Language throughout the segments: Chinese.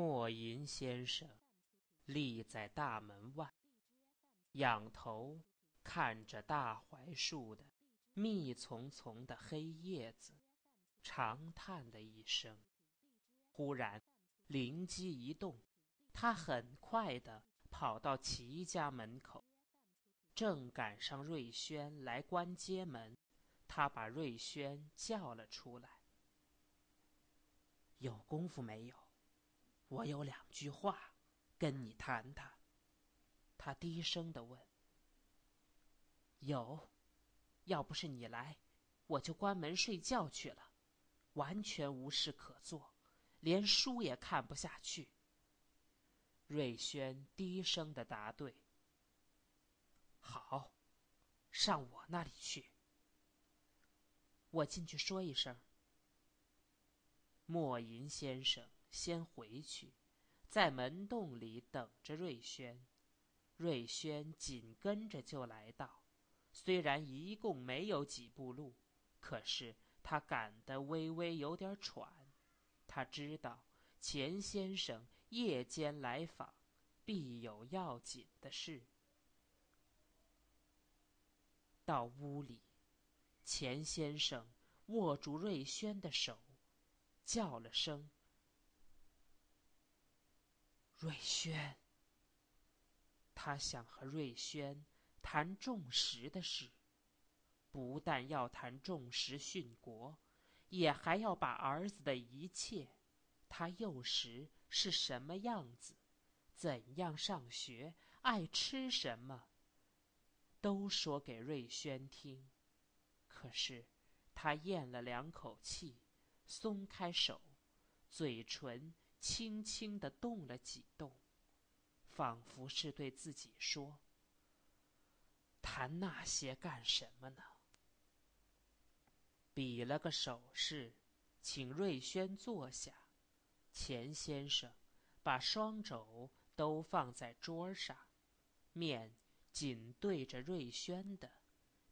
莫银先生立在大门外，仰头看着大槐树的密丛丛的黑叶子，长叹了一声。忽然灵机一动，他很快地跑到齐家门口，正赶上瑞轩来关街门，他把瑞轩叫了出来：“有功夫没有？”我有两句话，跟你谈谈。他低声的问：“有，要不是你来，我就关门睡觉去了，完全无事可做，连书也看不下去。”瑞轩低声的答对：“好，上我那里去。我进去说一声。”莫银先生。先回去，在门洞里等着瑞轩。瑞轩紧跟着就来到，虽然一共没有几步路，可是他赶得微微有点喘。他知道钱先生夜间来访，必有要紧的事。到屋里，钱先生握住瑞轩的手，叫了声。瑞轩，他想和瑞轩谈重实的事，不但要谈重实殉国，也还要把儿子的一切，他幼时是什么样子，怎样上学，爱吃什么，都说给瑞轩听。可是他咽了两口气，松开手，嘴唇。轻轻地动了几动，仿佛是对自己说：“谈那些干什么呢？”比了个手势，请瑞轩坐下。钱先生把双肘都放在桌上，面紧对着瑞轩的，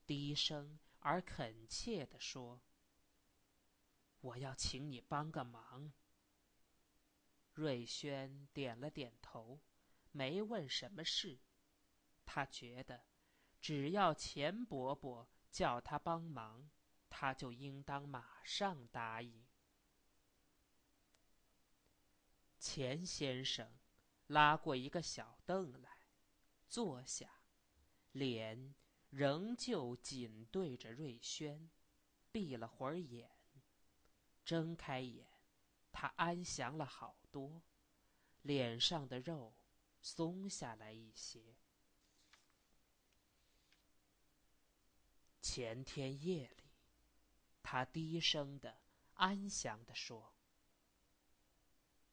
低声而恳切地说：“我要请你帮个忙。”瑞轩点了点头，没问什么事。他觉得，只要钱伯伯叫他帮忙，他就应当马上答应。钱先生拉过一个小凳来，坐下，脸仍旧紧对着瑞轩，闭了会儿眼，睁开眼，他安详了好。多，脸上的肉松下来一些。前天夜里，他低声的、安详的说：“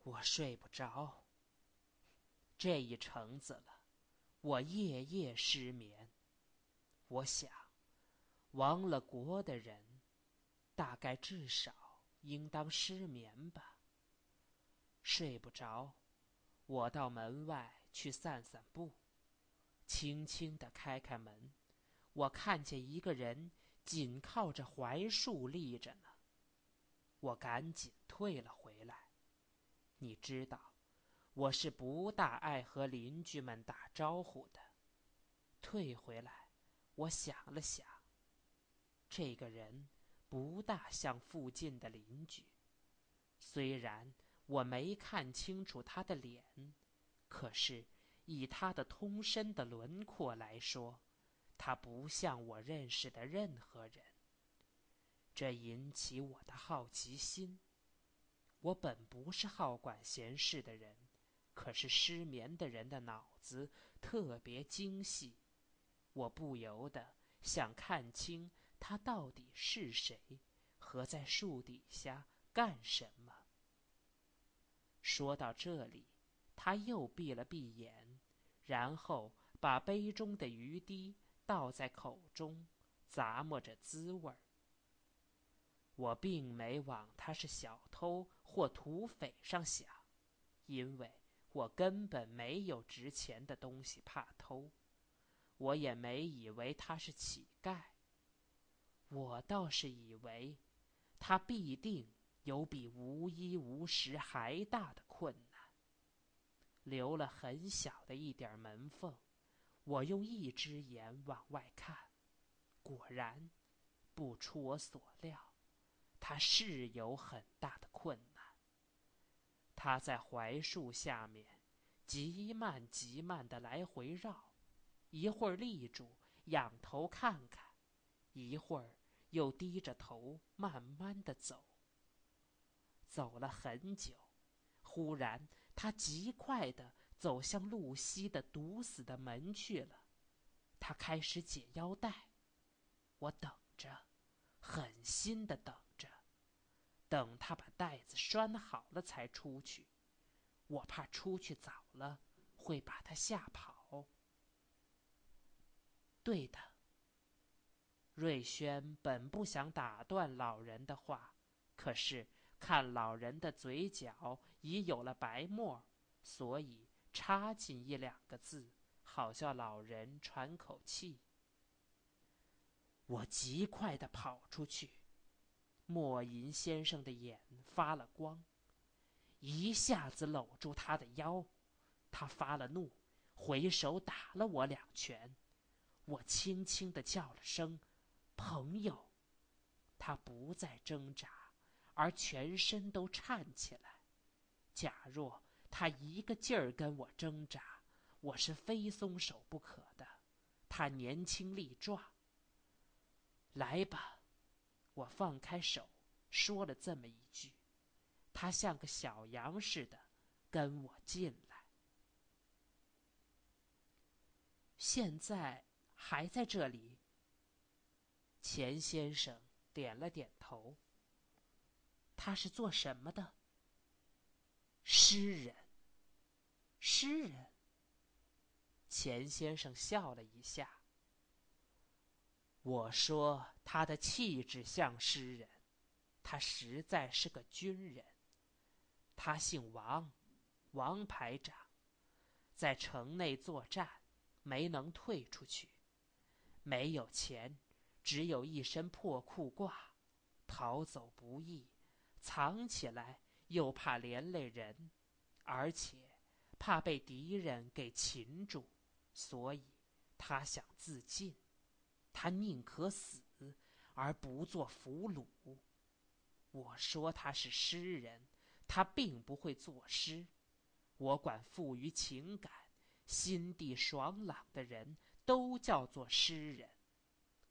我睡不着。这一程子了，我夜夜失眠。我想，亡了国的人，大概至少应当失眠吧。”睡不着，我到门外去散散步，轻轻地开开门，我看见一个人紧靠着槐树立着呢。我赶紧退了回来。你知道，我是不大爱和邻居们打招呼的。退回来，我想了想，这个人不大像附近的邻居，虽然。我没看清楚他的脸，可是以他的通身的轮廓来说，他不像我认识的任何人。这引起我的好奇心。我本不是好管闲事的人，可是失眠的人的脑子特别精细，我不由得想看清他到底是谁，和在树底下干什么。说到这里，他又闭了闭眼，然后把杯中的余滴倒在口中，咂摸着滋味儿。我并没往他是小偷或土匪上想，因为我根本没有值钱的东西怕偷，我也没以为他是乞丐。我倒是以为，他必定。有比无衣无食还大的困难。留了很小的一点门缝。我用一只眼往外看，果然，不出我所料，他是有很大的困难。他在槐树下面，极慢极慢的来回绕，一会儿立住，仰头看看，一会儿又低着头慢慢的走。走了很久，忽然，他极快地走向露西的堵死的门去了。他开始解腰带，我等着，狠心的等着，等他把带子拴好了才出去。我怕出去早了会把他吓跑。对的，瑞轩本不想打断老人的话，可是。看老人的嘴角已有了白沫，所以插进一两个字，好叫老人喘口气。我极快地跑出去，莫银先生的眼发了光，一下子搂住他的腰，他发了怒，回手打了我两拳。我轻轻地叫了声“朋友”，他不再挣扎。而全身都颤起来。假若他一个劲儿跟我挣扎，我是非松手不可的。他年轻力壮。来吧，我放开手，说了这么一句。他像个小羊似的，跟我进来。现在还在这里。钱先生点了点头。他是做什么的？诗人。诗人。钱先生笑了一下。我说他的气质像诗人，他实在是个军人。他姓王，王排长，在城内作战，没能退出去，没有钱，只有一身破裤褂，逃走不易。藏起来又怕连累人，而且怕被敌人给擒住，所以他想自尽。他宁可死而不做俘虏。我说他是诗人，他并不会作诗。我管富于情感、心地爽朗的人都叫做诗人。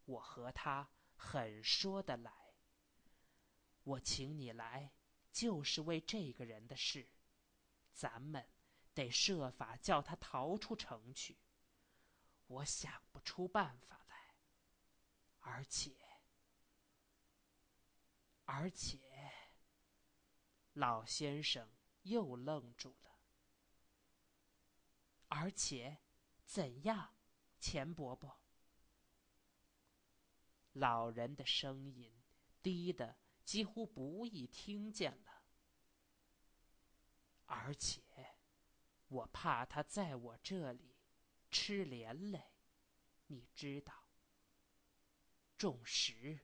我和他很说得来。我请你来，就是为这个人的事。咱们得设法叫他逃出城去。我想不出办法来，而且，而且，老先生又愣住了。而且，怎样，钱伯伯？老人的声音低的。几乎不易听见了，而且我怕他在我这里吃连累，你知道。重石，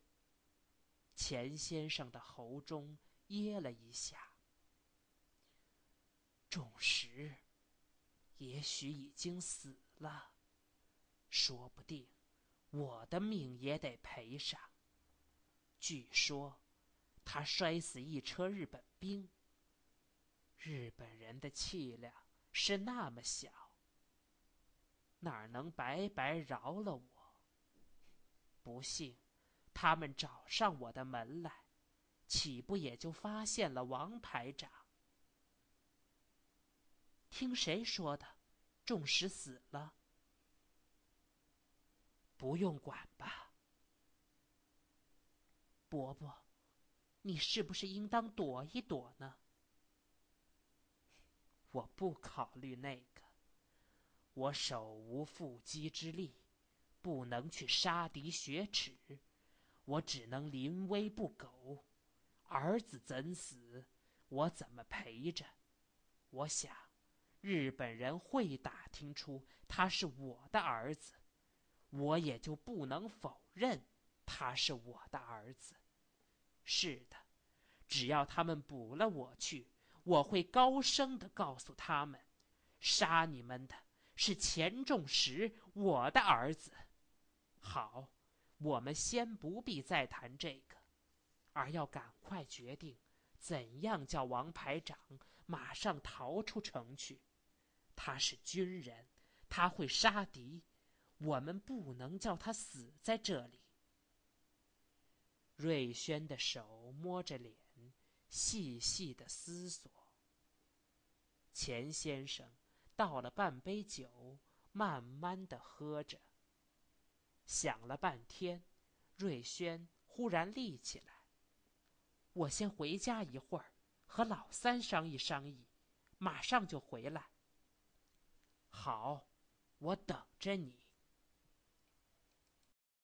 钱先生的喉中噎了一下。重石，也许已经死了，说不定我的命也得赔上。据说。他摔死一车日本兵。日本人的气量是那么小，哪能白白饶了我？不幸，他们找上我的门来，岂不也就发现了王排长？听谁说的？仲石死了？不用管吧，伯伯。你是不是应当躲一躲呢？我不考虑那个，我手无缚鸡之力，不能去杀敌雪耻，我只能临危不苟。儿子怎死，我怎么陪着？我想，日本人会打听出他是我的儿子，我也就不能否认他是我的儿子。是的，只要他们捕了我去，我会高声的告诉他们，杀你们的是钱仲石，我的儿子。好，我们先不必再谈这个，而要赶快决定，怎样叫王排长马上逃出城去。他是军人，他会杀敌，我们不能叫他死在这里。瑞轩的手摸着脸，细细的思索。钱先生倒了半杯酒，慢慢的喝着。想了半天，瑞轩忽然立起来：“我先回家一会儿，和老三商议商议，马上就回来。”好，我等着你。